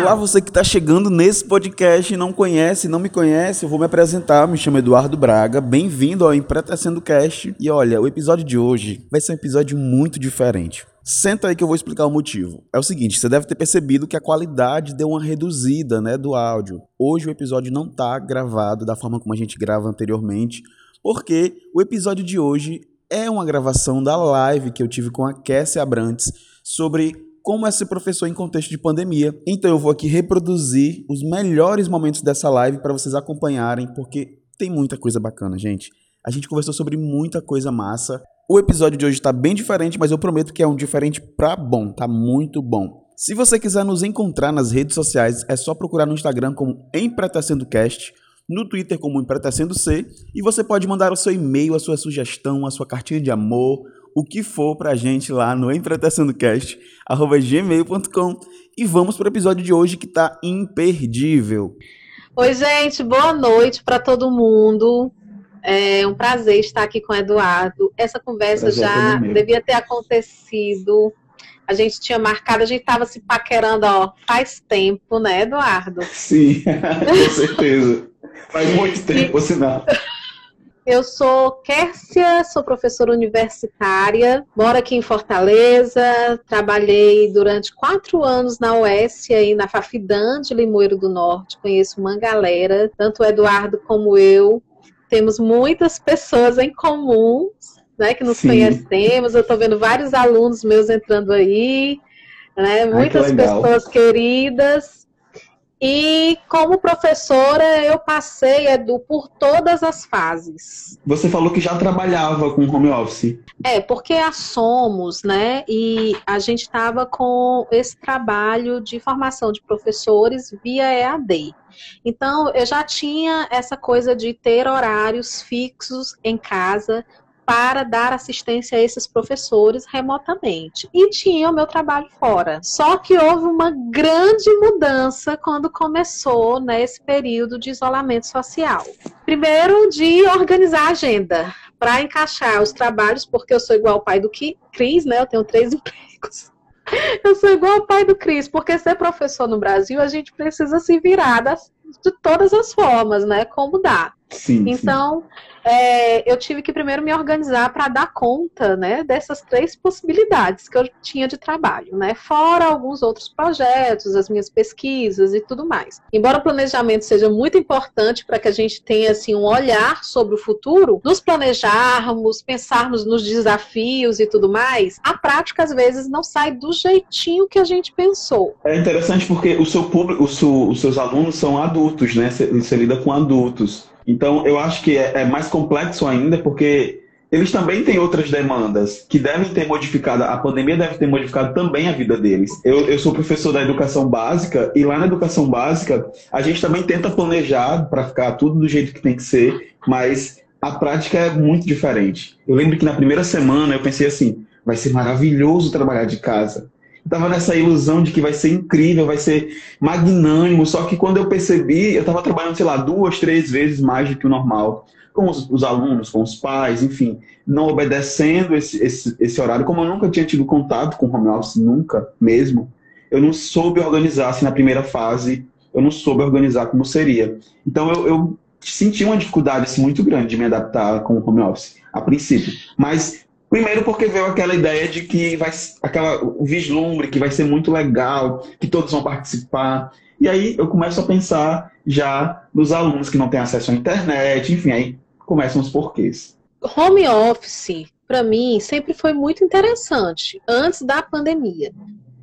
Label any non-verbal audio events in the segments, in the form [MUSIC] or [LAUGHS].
Olá, você que está chegando nesse podcast e não conhece, não me conhece, eu vou me apresentar. Me chamo Eduardo Braga. Bem-vindo ao Empretecendo Cast. E olha, o episódio de hoje vai ser um episódio muito diferente. Senta aí que eu vou explicar o motivo. É o seguinte, você deve ter percebido que a qualidade deu uma reduzida, né, do áudio. Hoje o episódio não está gravado da forma como a gente grava anteriormente, porque o episódio de hoje é uma gravação da live que eu tive com a Cassie Abrantes sobre como é ser professor em contexto de pandemia. Então eu vou aqui reproduzir os melhores momentos dessa live para vocês acompanharem, porque tem muita coisa bacana, gente. A gente conversou sobre muita coisa massa. O episódio de hoje está bem diferente, mas eu prometo que é um diferente pra bom, tá muito bom. Se você quiser nos encontrar nas redes sociais, é só procurar no Instagram como EmpretecendoCast, no Twitter como EmpretecendoC, e você pode mandar o seu e-mail, a sua sugestão, a sua cartinha de amor, o que for pra gente lá no empretecendocast.gmail.com e vamos pro episódio de hoje que tá imperdível. Oi, gente, boa noite para todo mundo. É um prazer estar aqui com o Eduardo. Essa conversa prazer já devia ter acontecido. A gente tinha marcado, a gente estava se paquerando ó, faz tempo, né, Eduardo? Sim, [LAUGHS] com certeza. Faz muito tempo, sinal. Eu sou Kércia, sou professora universitária, moro aqui em Fortaleza, trabalhei durante quatro anos na UES e na Fafidan de Limoeiro do Norte, conheço uma galera, tanto o Eduardo como eu, temos muitas pessoas em comum, né, que nos Sim. conhecemos, eu estou vendo vários alunos meus entrando aí, né, muitas Ai, que pessoas queridas, e como professora, eu passei, Edu, por todas as fases. Você falou que já trabalhava com home office. É, porque a Somos, né? E a gente estava com esse trabalho de formação de professores via EAD. Então, eu já tinha essa coisa de ter horários fixos em casa para dar assistência a esses professores remotamente. E tinha o meu trabalho fora. Só que houve uma grande mudança quando começou nesse né, período de isolamento social. Primeiro, de organizar a agenda para encaixar os trabalhos, porque eu sou igual ao pai do Cris, né? Eu tenho três [LAUGHS] empregos. Eu sou igual ao pai do Cris, porque ser professor no Brasil, a gente precisa se virar das, de todas as formas, né? Como dá. Sim, então, sim é, eu tive que primeiro me organizar para dar conta né, dessas três possibilidades que eu tinha de trabalho, né? Fora alguns outros projetos, as minhas pesquisas e tudo mais. Embora o planejamento seja muito importante para que a gente tenha assim, um olhar sobre o futuro, nos planejarmos, pensarmos nos desafios e tudo mais, a prática às vezes não sai do jeitinho que a gente pensou. É interessante porque o seu público, o seu, os seus alunos são adultos, né? Você, você lida com adultos. Então, eu acho que é, é mais complexo ainda, porque eles também têm outras demandas que devem ter modificado, a pandemia deve ter modificado também a vida deles. Eu, eu sou professor da educação básica e lá na educação básica a gente também tenta planejar para ficar tudo do jeito que tem que ser, mas a prática é muito diferente. Eu lembro que na primeira semana eu pensei assim, vai ser maravilhoso trabalhar de casa tava nessa ilusão de que vai ser incrível, vai ser magnânimo, só que quando eu percebi, eu tava trabalhando, sei lá, duas, três vezes mais do que o normal, com os, os alunos, com os pais, enfim, não obedecendo esse, esse, esse horário, como eu nunca tinha tido contato com home office, nunca mesmo, eu não soube organizar, assim, na primeira fase, eu não soube organizar como seria. Então eu, eu senti uma dificuldade assim, muito grande de me adaptar com o home office, a princípio. Mas Primeiro porque veio aquela ideia de que vai aquela o vislumbre que vai ser muito legal, que todos vão participar. E aí eu começo a pensar já nos alunos que não têm acesso à internet, enfim, aí começam os porquês. Home office, para mim, sempre foi muito interessante, antes da pandemia.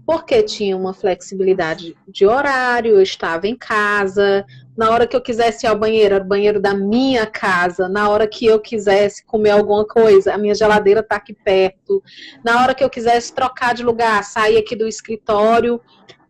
Porque tinha uma flexibilidade de horário, eu estava em casa, na hora que eu quisesse ir ao banheiro, era o banheiro da minha casa, na hora que eu quisesse comer alguma coisa, a minha geladeira está aqui perto, na hora que eu quisesse trocar de lugar, sair aqui do escritório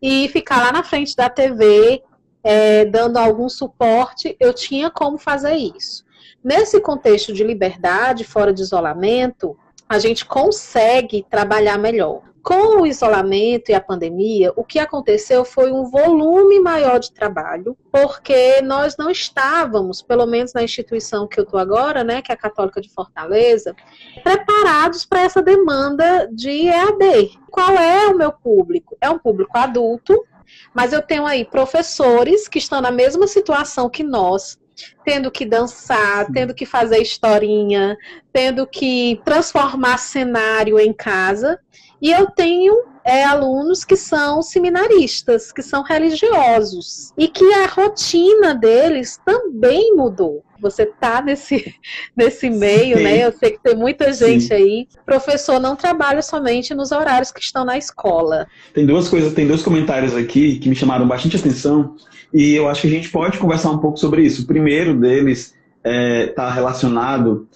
e ficar lá na frente da TV, é, dando algum suporte, eu tinha como fazer isso. Nesse contexto de liberdade, fora de isolamento, a gente consegue trabalhar melhor. Com o isolamento e a pandemia, o que aconteceu foi um volume maior de trabalho, porque nós não estávamos, pelo menos na instituição que eu estou agora, né, que é a Católica de Fortaleza, preparados para essa demanda de EAD. Qual é o meu público? É um público adulto, mas eu tenho aí professores que estão na mesma situação que nós, tendo que dançar, tendo que fazer historinha, tendo que transformar cenário em casa. E eu tenho é, alunos que são seminaristas, que são religiosos, e que a rotina deles também mudou. Você tá nesse, [LAUGHS] nesse meio, Sim. né? Eu sei que tem muita gente Sim. aí. Professor não trabalha somente nos horários que estão na escola. Tem duas coisas, tem dois comentários aqui que me chamaram bastante atenção, e eu acho que a gente pode conversar um pouco sobre isso. O primeiro deles está é, tá relacionado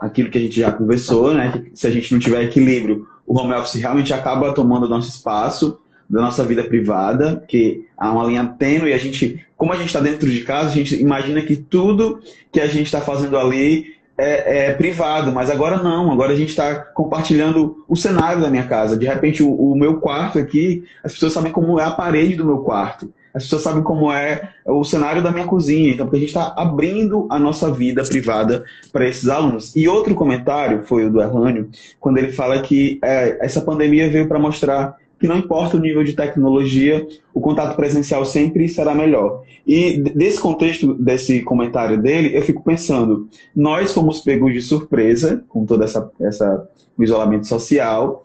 àquilo que a gente já conversou, né? Se a gente não tiver equilíbrio o home office realmente acaba tomando nosso espaço da nossa vida privada, que há uma linha tênue e a gente, como a gente está dentro de casa, a gente imagina que tudo que a gente está fazendo ali é, é, privado, mas agora não, agora a gente está compartilhando o cenário da minha casa. De repente, o, o meu quarto aqui, as pessoas sabem como é a parede do meu quarto as pessoas sabem como é o cenário da minha cozinha, então porque a gente está abrindo a nossa vida privada para esses alunos. E outro comentário foi o do Erlânio, quando ele fala que é, essa pandemia veio para mostrar que não importa o nível de tecnologia, o contato presencial sempre será melhor. E desse contexto, desse comentário dele, eu fico pensando, nós fomos pegos de surpresa com todo essa, essa isolamento social,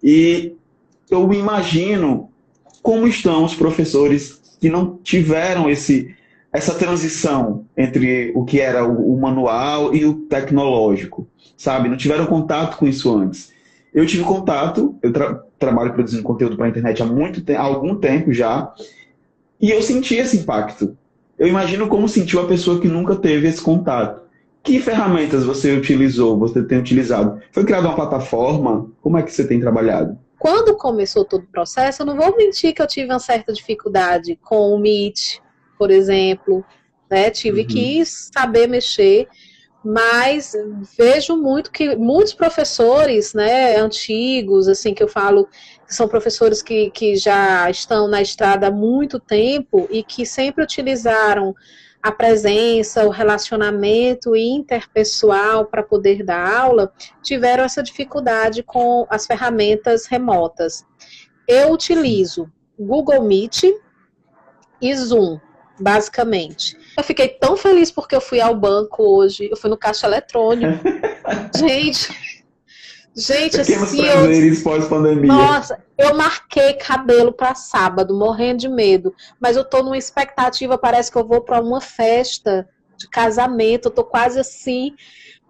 e eu imagino como estão os professores que não tiveram esse, essa transição entre o que era o, o manual e o tecnológico, sabe? Não tiveram contato com isso antes. Eu tive contato, eu tra trabalho produzindo conteúdo para a internet há muito há algum tempo já, e eu senti esse impacto. Eu imagino como sentiu a pessoa que nunca teve esse contato. Que ferramentas você utilizou, você tem utilizado? Foi criada uma plataforma? Como é que você tem trabalhado? Quando começou todo o processo, eu não vou mentir que eu tive uma certa dificuldade com o Meet, por exemplo, né? Tive uhum. que saber mexer, mas vejo muito que muitos professores, né, antigos, assim, que eu falo, que são professores que, que já estão na estrada há muito tempo e que sempre utilizaram a presença, o relacionamento interpessoal para poder dar aula, tiveram essa dificuldade com as ferramentas remotas. Eu utilizo Google Meet e Zoom, basicamente. Eu fiquei tão feliz porque eu fui ao banco hoje, eu fui no caixa eletrônico. [LAUGHS] Gente, Gente, Pequenos assim, prazeres pós-pandemia. Nossa, eu marquei cabelo para sábado, morrendo de medo. Mas eu tô numa expectativa, parece que eu vou para uma festa de casamento. Eu tô quase assim.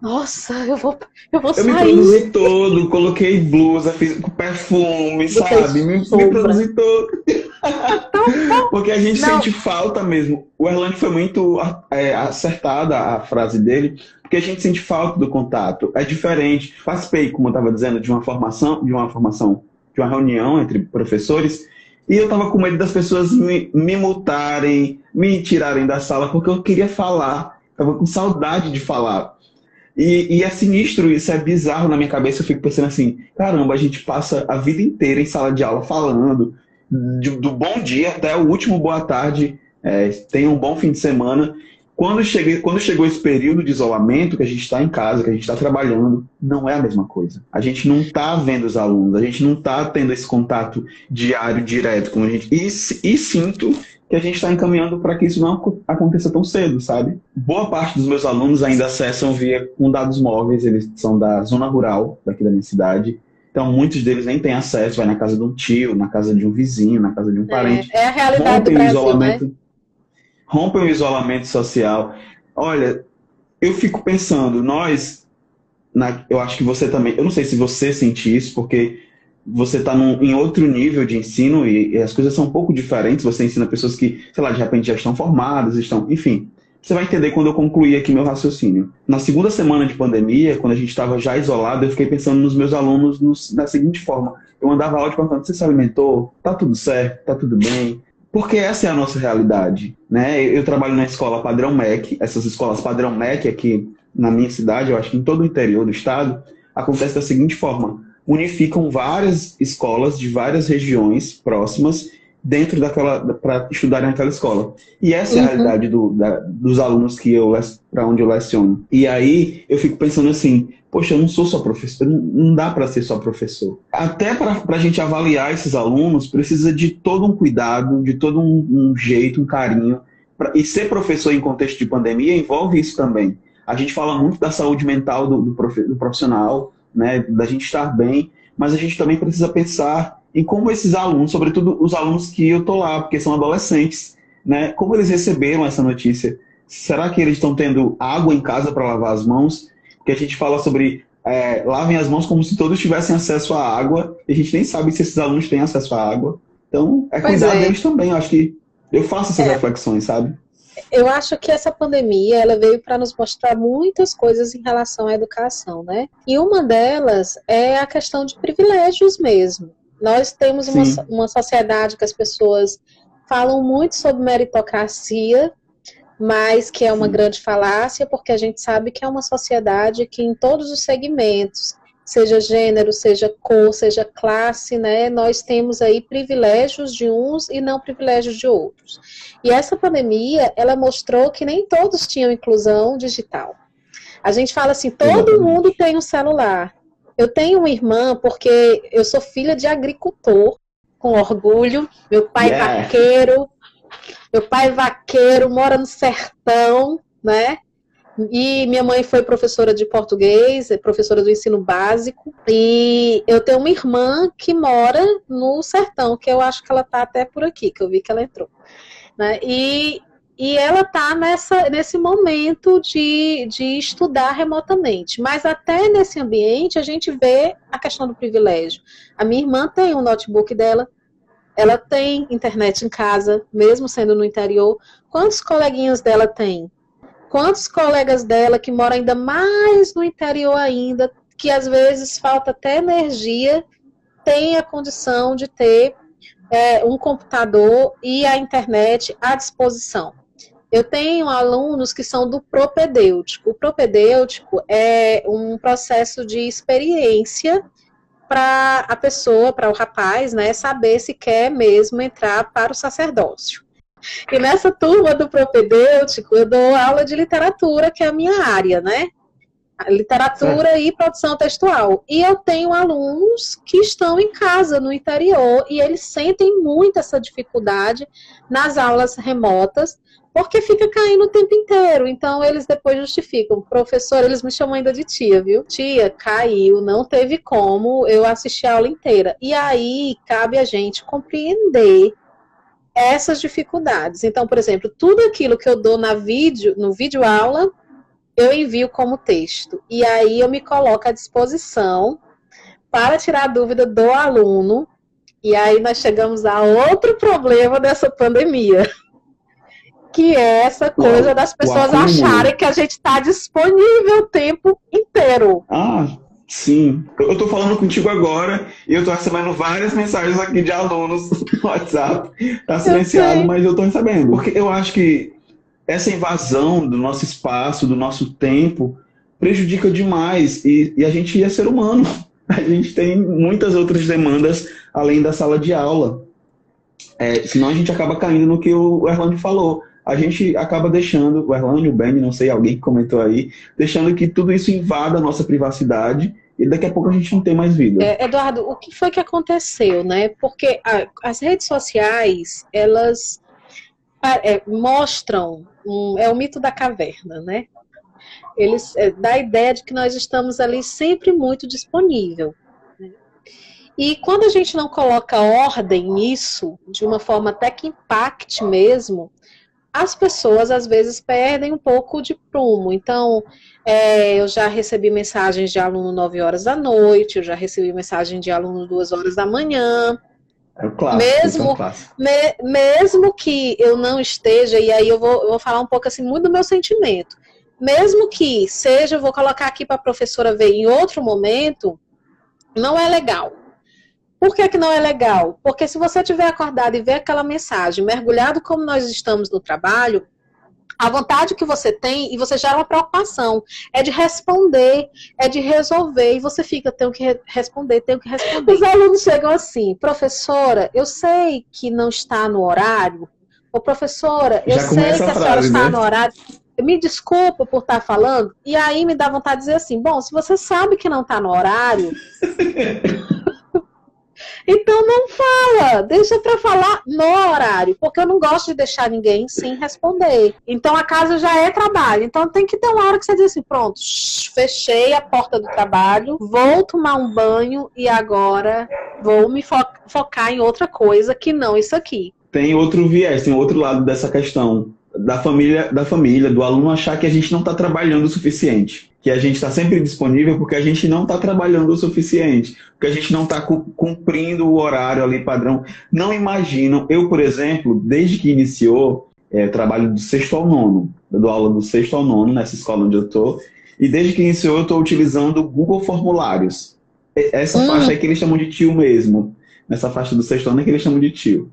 Nossa, eu vou, eu vou eu sair. Eu me produzi todo, coloquei blusa, fiz perfume, sabe? Me, me produzi todo. [LAUGHS] Porque a gente Não. sente falta mesmo. O Erlande foi muito é, acertada a frase dele, porque a gente sente falta do contato. É diferente. Participei, como eu estava dizendo, de uma formação, de uma formação, de uma reunião entre professores, e eu estava com medo das pessoas me, me multarem, me tirarem da sala, porque eu queria falar. Estava com saudade de falar. E, e, é sinistro isso, é bizarro na minha cabeça. Eu fico pensando assim: caramba, a gente passa a vida inteira em sala de aula falando, do bom dia até o último boa tarde, é, tenha um bom fim de semana. Quando, cheguei, quando chegou esse período de isolamento, que a gente está em casa, que a gente está trabalhando, não é a mesma coisa. A gente não está vendo os alunos, a gente não está tendo esse contato diário, direto com a gente. E, e sinto que a gente está encaminhando para que isso não aconteça tão cedo, sabe? Boa parte dos meus alunos ainda acessam via com dados móveis, eles são da zona rural daqui da minha cidade. Então, muitos deles nem têm acesso, vai na casa de um tio, na casa de um vizinho, na casa de um parente. É, é a realidade rompem do Brasil, o isolamento, né? Rompem o isolamento social. Olha, eu fico pensando, nós, na, eu acho que você também, eu não sei se você sente isso, porque você está em outro nível de ensino e, e, as coisas são um pouco diferentes. Você ensina pessoas que, sei lá, de repente já estão formadas, estão, enfim. Você vai entender quando eu concluir aqui meu raciocínio. Na segunda semana de pandemia, quando a gente estava já isolado, eu fiquei pensando nos meus alunos nos, da seguinte forma. Eu mandava áudio perguntando, você se alimentou? Tá tudo certo? Tá tudo bem? Porque essa é a nossa realidade. Né? Eu, eu trabalho na escola padrão MEC, essas escolas padrão MEC aqui na minha cidade, eu acho que em todo o interior do estado, acontece da seguinte forma. unificam várias escolas de várias regiões próximas dentro daquela para estudarem naquela escola. E essa uhum. é a uhum. realidade do, da, dos alunos que eu para onde eu leciono. E aí eu fico pensando assim, poxa, eu não sou só professor, não dá para ser só professor. Até para a gente avaliar esses alunos precisa de todo um cuidado, de todo um, um jeito, um carinho. Pra, e ser professor em contexto de pandemia envolve isso também. A gente fala muito da saúde mental do, do, prof, do profissional, né, da gente estar bem, mas a gente também precisa pensar em como esses alunos, sobretudo os alunos que eu tô lá, porque são adolescentes, né? Como eles receberam essa notícia? Será que eles estão tendo água em casa para lavar as mãos? Porque a gente fala sobre é, lavem as mãos como se todos tivessem acesso à água, e a gente nem sabe se esses alunos têm acesso à água. Então, é pois cuidar é. deles também. Eu acho que eu faço essas é. reflexões, sabe? Eu acho que essa pandemia ela veio para nos mostrar muitas coisas em relação à educação, né? E uma delas é a questão de privilégios mesmo. Nós temos uma, uma sociedade que as pessoas falam muito sobre meritocracia, mas que é uma Sim. grande falácia, porque a gente sabe que é uma sociedade que em todos os segmentos, seja gênero, seja cor, seja classe, né, nós temos aí privilégios de uns e não privilégios de outros. E essa pandemia, ela mostrou que nem todos tinham inclusão digital. A gente fala assim, todo mundo tem um celular. Eu tenho uma irmã porque eu sou filha de agricultor, com orgulho. Meu pai yeah. vaqueiro, meu pai vaqueiro, mora no sertão, né? E minha mãe foi professora de português, é professora do ensino básico. E eu tenho uma irmã que mora no sertão, que eu acho que ela tá até por aqui, que eu vi que ela entrou. Né? E e ela está nesse momento de, de estudar remotamente. Mas até nesse ambiente a gente vê a questão do privilégio. A minha irmã tem um notebook dela, ela tem internet em casa, mesmo sendo no interior. Quantos coleguinhas dela tem? Quantos colegas dela que moram ainda mais no interior ainda, que às vezes falta até energia, tem a condição de ter é, um computador e a internet à disposição? Eu tenho alunos que são do propedêutico. O propedêutico é um processo de experiência para a pessoa, para o rapaz, né, saber se quer mesmo entrar para o sacerdócio. E nessa turma do propedêutico, eu dou aula de literatura, que é a minha área, né? Literatura é. e produção textual. E eu tenho alunos que estão em casa, no interior, e eles sentem muito essa dificuldade nas aulas remotas, porque fica caindo o tempo inteiro. Então eles depois justificam. Professor, eles me chamam ainda de tia, viu? Tia, caiu, não teve como eu assistir a aula inteira. E aí cabe a gente compreender essas dificuldades. Então, por exemplo, tudo aquilo que eu dou na vídeo, no vídeo aula, eu envio como texto. E aí eu me coloco à disposição para tirar a dúvida do aluno. E aí nós chegamos a outro problema dessa pandemia [LAUGHS] que é essa coisa das pessoas acharem que a gente está disponível o tempo inteiro. Ah, sim. Eu estou falando contigo agora e eu estou recebendo várias mensagens aqui de alunos no [LAUGHS] WhatsApp. Está silenciado, eu mas eu estou recebendo. Porque eu acho que essa invasão do nosso espaço, do nosso tempo, prejudica demais. E, e a gente é ser humano. [LAUGHS] A gente tem muitas outras demandas além da sala de aula. É, senão a gente acaba caindo no que o Erlando falou a gente acaba deixando, o Erlânio, o Ben, não sei, alguém que comentou aí, deixando que tudo isso invada a nossa privacidade e daqui a pouco a gente não tem mais vida. É, Eduardo, o que foi que aconteceu, né? Porque a, as redes sociais, elas é, mostram, um, é o mito da caverna, né? Eles é, dá a ideia de que nós estamos ali sempre muito disponível. Né? E quando a gente não coloca ordem nisso, de uma forma até que impacte mesmo, as pessoas às vezes perdem um pouco de prumo. Então, é, eu já recebi mensagens de aluno 9 horas da noite, eu já recebi mensagem de aluno 2 horas da manhã. É clássico, mesmo, é clássico. Me, mesmo que eu não esteja, e aí eu vou, eu vou falar um pouco assim, muito do meu sentimento. Mesmo que seja, eu vou colocar aqui para a professora ver em outro momento, não é legal. Por que, que não é legal? Porque se você tiver acordado e ver aquela mensagem, mergulhado como nós estamos no trabalho, A vontade que você tem e você gera uma preocupação. É de responder, é de resolver. E você fica, tenho que responder, tenho que responder. Os alunos chegam assim, professora, eu sei que não está no horário. Ô, professora, eu sei que a, a senhora está né? no horário. Me desculpa por estar falando. E aí me dá vontade de dizer assim: bom, se você sabe que não está no horário. [LAUGHS] Então não fala, deixa para falar no horário, porque eu não gosto de deixar ninguém sem responder. Então a casa já é trabalho, então tem que ter uma hora que você diz assim, pronto, fechei a porta do trabalho, vou tomar um banho e agora vou me fo focar em outra coisa que não isso aqui. Tem outro viés, tem outro lado dessa questão da família, da família, do aluno achar que a gente não está trabalhando o suficiente, que a gente está sempre disponível porque a gente não está trabalhando o suficiente, porque a gente não está cumprindo o horário ali padrão. Não imaginam, eu, por exemplo, desde que iniciou, é, trabalho do sexto ao nono, eu dou aula do sexto ao nono nessa escola onde eu estou, e desde que iniciou eu estou utilizando o Google Formulários. Essa hum. faixa é que eles chamam de tio mesmo. Nessa faixa do sexto ano é que eles chamam de tio.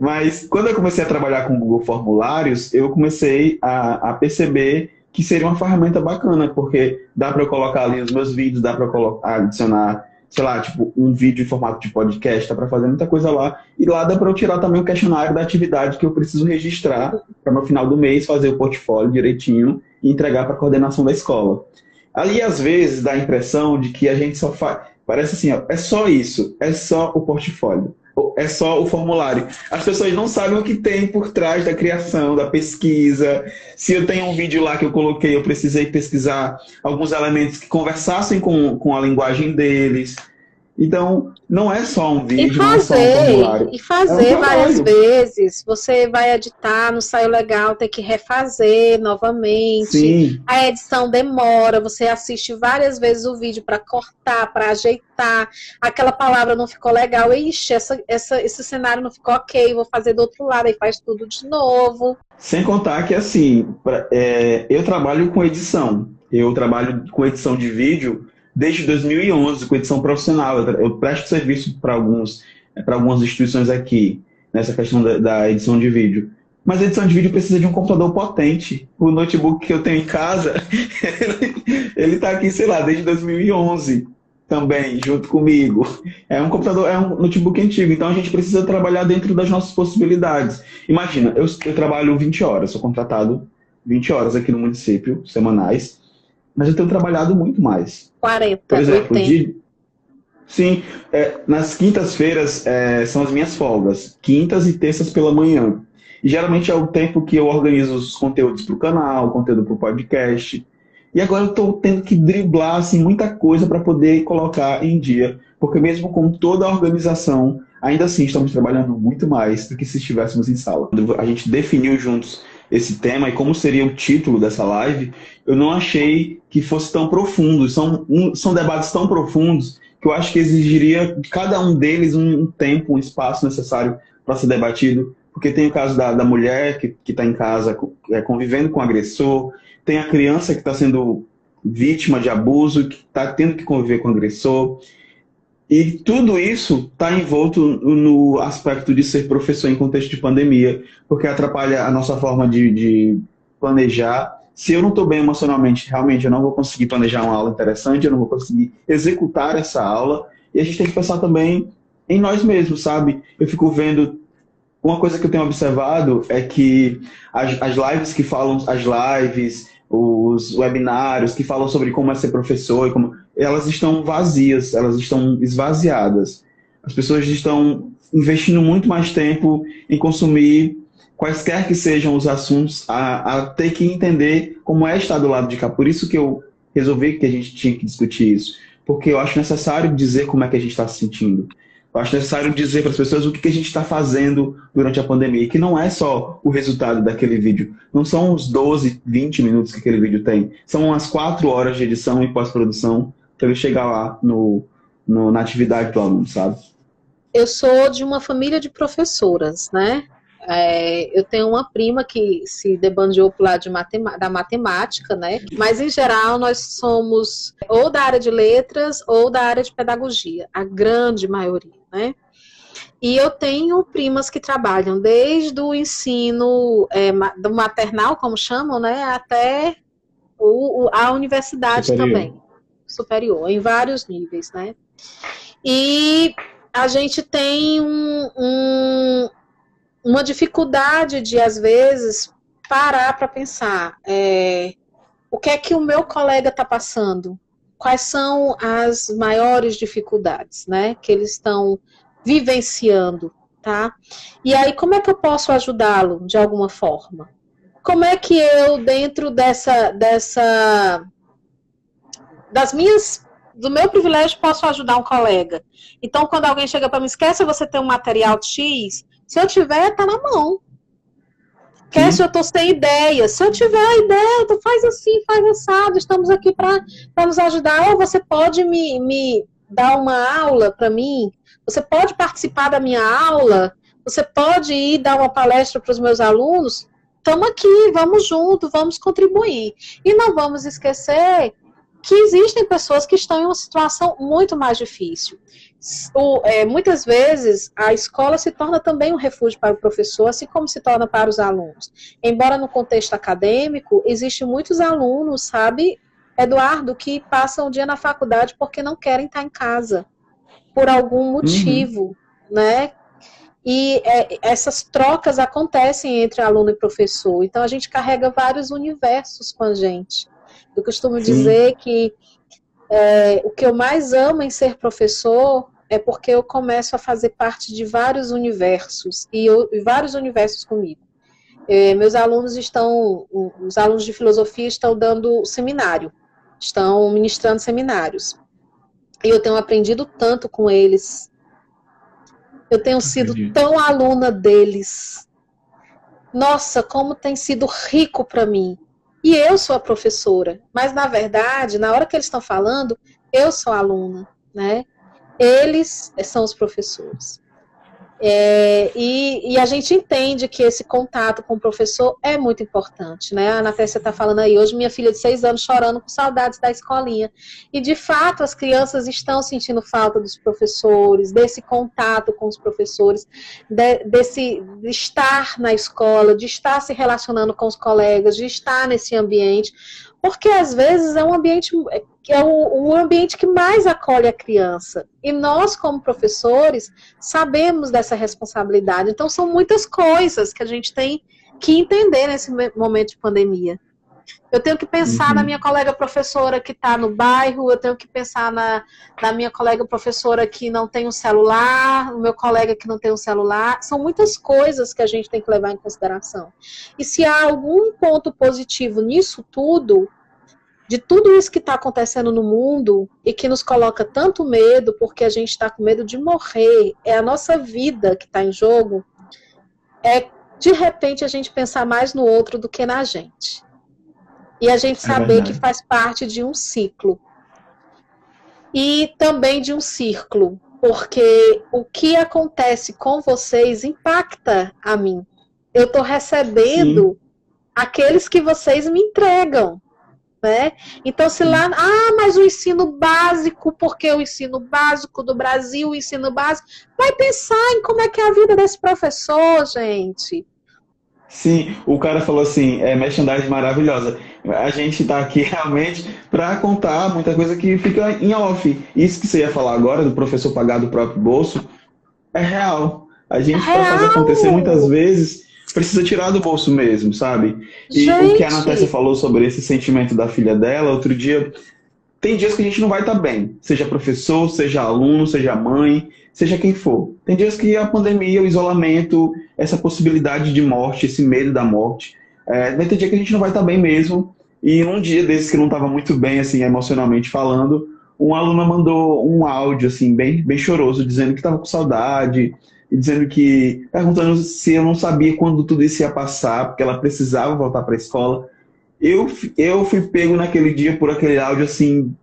Mas quando eu comecei a trabalhar com Google Formulários, eu comecei a, a perceber que seria uma ferramenta bacana, porque dá para eu colocar ali os meus vídeos, dá para adicionar, sei lá, tipo, um vídeo em formato de podcast, dá para fazer muita coisa lá. E lá dá para eu tirar também o questionário da atividade que eu preciso registrar para no final do mês fazer o portfólio direitinho e entregar para a coordenação da escola. Ali, às vezes, dá a impressão de que a gente só faz. Parece assim, ó, é só isso, é só o portfólio é só o formulário. As pessoas não sabem o que tem por trás da criação, da pesquisa. Se eu tenho um vídeo lá que eu coloquei, eu precisei pesquisar alguns elementos que conversassem com, com a linguagem deles. Então, não é só um vídeo, e fazer, não é só um. E fazer é um várias vezes. Você vai editar, não saiu legal, tem que refazer novamente. Sim. A edição demora, você assiste várias vezes o vídeo para cortar, para ajeitar. Aquela palavra não ficou legal. Ixi, essa, essa, esse cenário não ficou ok, vou fazer do outro lado, aí faz tudo de novo. Sem contar que, assim, pra, é, eu trabalho com edição. Eu trabalho com edição de vídeo desde 2011 com edição profissional. Eu presto serviço para alguns para algumas instituições aqui nessa questão da, da, edição de vídeo. Mas a edição de vídeo precisa de um computador potente. O notebook que eu tenho em casa, [LAUGHS] ele está aqui, sei lá, desde 2011 também, junto comigo. É um computador, é um notebook antigo, então a gente precisa trabalhar dentro das nossas possibilidades. Imagina, eu, eu trabalho 20 horas, sou contratado 20 horas aqui no município, semanais, mas eu tenho trabalhado muito mais. 40, Por exemplo, 80. De... Sim, é, nas quintas-feiras é, são as minhas folgas, quintas e terças pela manhã. E geralmente é o tempo que eu organizo os conteúdos para o canal, conteúdo para o podcast. E agora eu estou tendo que driblar assim, muita coisa para poder colocar em dia, porque mesmo com toda a organização, ainda assim estamos trabalhando muito mais do que se estivéssemos em sala. A gente definiu juntos esse tema e como seria o título dessa live, eu não achei que fosse tão profundo. São, um, são debates tão profundos que eu acho que exigiria cada um deles um, tempo, um espaço necessário para ser debatido. Porque tem o caso da, da mulher que está em casa é, convivendo com o agressor, tem a criança que está sendo vítima de abuso, que está tendo que conviver com o agressor. E tudo isso está envolto no aspecto de ser professor em contexto de pandemia, porque atrapalha a nossa forma de, de planejar. Se eu não estou bem emocionalmente, realmente eu não vou conseguir planejar uma aula interessante, eu não vou conseguir executar essa aula. E a gente tem que pensar também em nós mesmos, sabe? Eu fico vendo. Uma coisa que eu tenho observado é que as, as lives que falam, as lives, os webinários que falam sobre como é ser professor, e como, elas estão vazias, elas estão esvaziadas. As pessoas estão investindo muito mais tempo em consumir quaisquer que sejam os assuntos, a, a ter que entender como é estar do lado de cá. Por isso que eu resolvi que a gente tinha que discutir isso. Porque eu acho necessário dizer como é que a gente está se sentindo. Eu acho necessário dizer para as pessoas o que a gente está fazendo durante a pandemia, que não é só o resultado daquele vídeo. Não são os 12, 20 minutos que aquele vídeo tem. São umas 4 horas de edição e pós-produção para ele chegar lá no, no, na atividade do aluno, sabe? Eu sou de uma família de professoras, né? É, eu tenho uma prima que se debandeou para lado de da matemática, né? Mas em geral nós somos ou da área de letras ou da área de pedagogia, a grande maioria, né? E eu tenho primas que trabalham desde o ensino é, do maternal, como chamam, né, até o, a universidade superior. também, superior, em vários níveis, né. E a gente tem um, um, uma dificuldade de, às vezes, parar para pensar é, o que é que o meu colega está passando, quais são as maiores dificuldades, né, que eles estão vivenciando, tá? E aí, como é que eu posso ajudá-lo de alguma forma? Como é que eu, dentro dessa, dessa, das minhas, do meu privilégio, posso ajudar um colega? Então, quando alguém chega para mim, esquece você ter um material X, se eu tiver, tá na mão. Quer se eu estou sem ideia? Se eu tiver a ideia, tu faz assim, faz assado, estamos aqui para nos ajudar. Ou você pode me, me dar uma aula para mim? Você pode participar da minha aula? Você pode ir dar uma palestra para os meus alunos? Estamos aqui, vamos junto, vamos contribuir. E não vamos esquecer que existem pessoas que estão em uma situação muito mais difícil. O, é, muitas vezes a escola se torna também um refúgio para o professor, assim como se torna para os alunos. Embora no contexto acadêmico, existem muitos alunos, sabe, Eduardo, que passam o dia na faculdade porque não querem estar em casa, por algum uhum. motivo, uhum. né? E é, essas trocas acontecem entre aluno e professor. Então a gente carrega vários universos com a gente. Eu costumo Sim. dizer que é, o que eu mais amo em ser professor é porque eu começo a fazer parte de vários universos e, eu, e vários universos comigo. É, meus alunos estão, os alunos de filosofia estão dando seminário, estão ministrando seminários. E eu tenho aprendido tanto com eles. Eu tenho sido tão aluna deles. Nossa, como tem sido rico para mim. E eu sou a professora, mas na verdade, na hora que eles estão falando, eu sou a aluna, né? Eles são os professores. É, e, e, a gente entende que esse contato com o professor é muito importante, né? A Ana está falando aí, hoje minha filha de seis anos chorando com saudades da escolinha. E de fato as crianças estão sentindo falta dos professores, desse contato com os professores, de, desse de estar na escola, de estar se relacionando com os colegas, de estar nesse ambiente porque às vezes é um ambiente que é o, o, ambiente que mais acolhe a criança. E nós, como professores, sabemos dessa responsabilidade. Então, são muitas coisas que a gente tem que entender nesse momento de pandemia. Eu tenho que pensar uhum. na minha colega professora que está no bairro, eu tenho que pensar na, na minha colega professora que não tem um celular, o meu colega que não tem um celular. São muitas coisas que a gente tem que levar em consideração. E se há algum ponto positivo nisso tudo, de tudo isso que está acontecendo no mundo e que nos coloca tanto medo, porque a gente está com medo de morrer, é a nossa vida que está em jogo, é de repente a gente pensar mais no outro do que na gente. E a gente é saber é que faz parte de um ciclo. E também de um círculo, porque o que acontece com vocês impacta a mim. Eu estou recebendo Sim. aqueles que vocês me entregam. Né? Então, se lá, ah, mas o ensino básico, porque o ensino básico do Brasil, o ensino básico, vai pensar em como é que é a vida desse professor, gente. Sim, o cara falou assim, é merchandising maravilhosa. A gente está aqui [LAUGHS] realmente para contar muita coisa que fica em off. Isso que você ia falar agora, do professor pagar do próprio bolso, é real. A gente, para fazer acontecer muitas vezes, precisa tirar do bolso mesmo, sabe? E gente. o que a Natácia falou sobre esse sentimento da filha dela, outro dia, tem dias que a gente não vai estar tá bem. Seja professor, seja aluno, seja mãe, seja quem for. Tem dias que a pandemia, o isolamento, essa possibilidade de morte, esse medo da morte, é, vai ter dia que a gente não vai estar bem mesmo. E num dia desses que não estava muito bem, assim, emocionalmente falando, uma aluna mandou um áudio, assim, bem, bem choroso, dizendo que estava com saudade, dizendo que, perguntando se eu não sabia quando tudo isso ia passar, porque ela precisava voltar para a escola. Eu, eu fui pego naquele dia por aquele áudio, assim,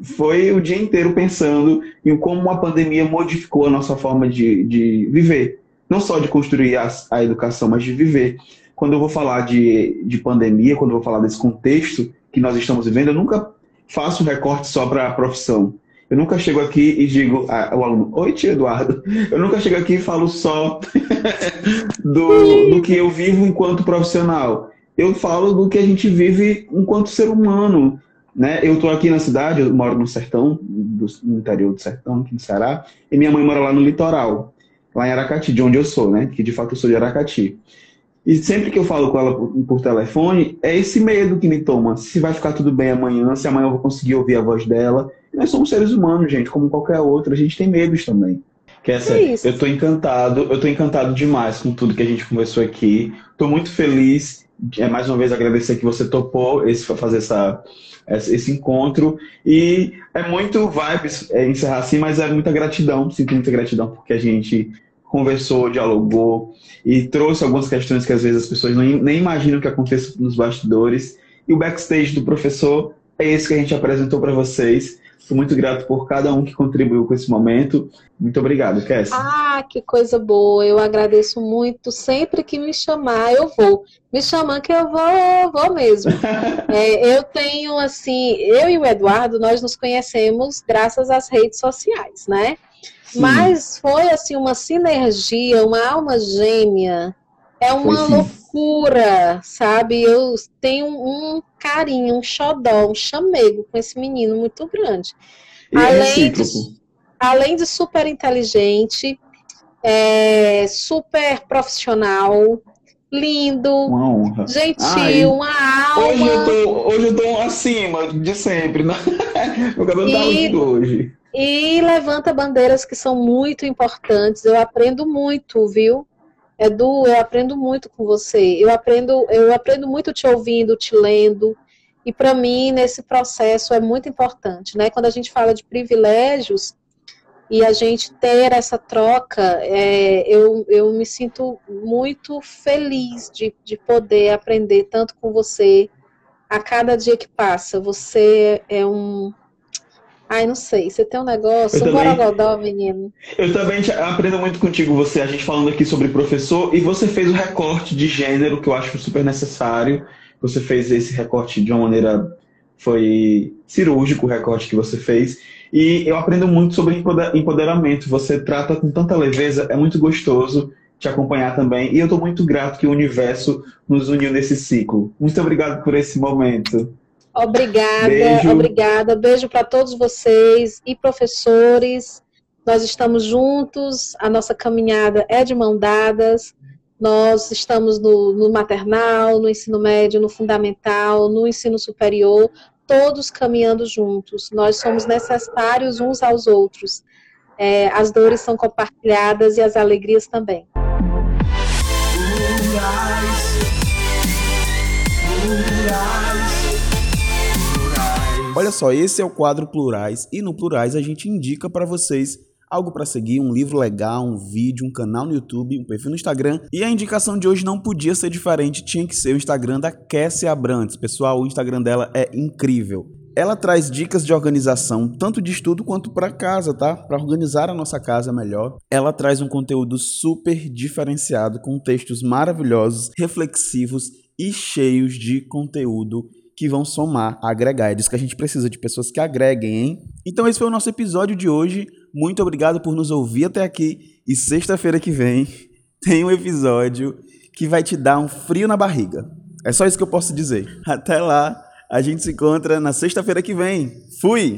foi o dia inteiro pensando em como a pandemia modificou a nossa forma de, de viver. Não só de construir a, a educação, mas de viver. Quando eu vou falar de, de pandemia, quando eu vou falar desse contexto que nós estamos vivendo, eu nunca faço recorte só para a profissão. Eu nunca chego aqui e digo ao aluno, oi tio Eduardo. Eu nunca chego aqui e falo só [LAUGHS] do, do que eu vivo enquanto profissional. Eu falo do que a gente vive enquanto ser humano. Né? Eu estou aqui na cidade, eu moro no sertão, do, no interior do sertão, aqui no Ceará, e minha mãe mora lá no litoral, lá em Aracati, de onde eu sou, né? Que de fato eu sou de Aracati. E sempre que eu falo com ela por, por, telefone, é esse medo que me toma. Se vai ficar tudo bem amanhã, se amanhã eu vou conseguir ouvir a voz dela. Nós somos seres humanos, gente, como qualquer outro, a gente tem medos também. Que é eu estou encantado, eu estou encantado demais com tudo que a gente conversou aqui. Estou muito feliz. É mais uma vez agradecer que você topou esse, fazer essa, esse encontro. E é muito vibes é, encerrar assim, mas é muita gratidão. Sinto muita gratidão porque a gente conversou, dialogou e trouxe algumas questões que às vezes as pessoas nem, nem imaginam que aconteça nos bastidores. E o backstage do professor é esse que a gente apresentou para vocês. Estou muito grato por cada um que contribuiu com esse momento. Muito obrigado, Cass. Ah, que coisa boa. Eu agradeço muito. Sempre que me chamar, eu vou. Me chamando que eu vou, eu vou mesmo. [LAUGHS] é, eu tenho, assim, eu e o Eduardo, nós nos conhecemos graças às redes sociais, né? Sim. Mas foi, assim, uma sinergia, uma alma gêmea. É uma loucura, sabe? Eu tenho um carinho, um xodó, um chamego com esse menino muito grande. E é além, de, além de super inteligente, é, super profissional, lindo, uma gentil, Ai, uma alma. Hoje eu, tô, hoje eu tô acima de sempre, né? [LAUGHS] Meu cabelo tá lindo hoje. E levanta bandeiras que são muito importantes. Eu aprendo muito, viu? Edu, eu aprendo muito com você. Eu aprendo, eu aprendo muito te ouvindo, te lendo. E para mim, nesse processo, é muito importante. Né? Quando a gente fala de privilégios e a gente ter essa troca, é, eu, eu me sinto muito feliz de, de poder aprender tanto com você a cada dia que passa. Você é um, Ai, não sei. Você tem um negócio, eu um borogodó, menino. Eu também aprendo muito contigo, você, a gente falando aqui sobre professor, e você fez o recorte de gênero, que eu acho super necessário. Você fez esse recorte de uma maneira. Foi cirúrgico o recorte que você fez. E eu aprendo muito sobre empoderamento. Você trata com tanta leveza, é muito gostoso te acompanhar também. E eu estou muito grato que o universo nos uniu nesse ciclo. Muito obrigado por esse momento. Obrigada, Beijo. obrigada. Beijo para todos vocês e professores. Nós estamos juntos, a nossa caminhada é de mão dadas. Nós estamos no, no maternal, no ensino médio, no fundamental, no ensino superior, todos caminhando juntos. Nós somos necessários uns aos outros. É, as dores são compartilhadas e as alegrias também. Olha só, esse é o quadro Plurais e no Plurais a gente indica para vocês algo para seguir, um livro legal, um vídeo, um canal no YouTube, um perfil no Instagram. E a indicação de hoje não podia ser diferente, tinha que ser o Instagram da Cassie Abrantes. Pessoal, o Instagram dela é incrível. Ela traz dicas de organização, tanto de estudo quanto para casa, tá? Para organizar a nossa casa melhor. Ela traz um conteúdo super diferenciado, com textos maravilhosos, reflexivos e cheios de conteúdo que vão somar, agregar. É disso que a gente precisa, de pessoas que agreguem, hein? Então esse foi o nosso episódio de hoje. Muito obrigado por nos ouvir até aqui. E sexta-feira que vem [LAUGHS] tem um episódio que vai te dar um frio na barriga. É só isso que eu posso dizer. Até lá, a gente se encontra na sexta-feira que vem. Fui!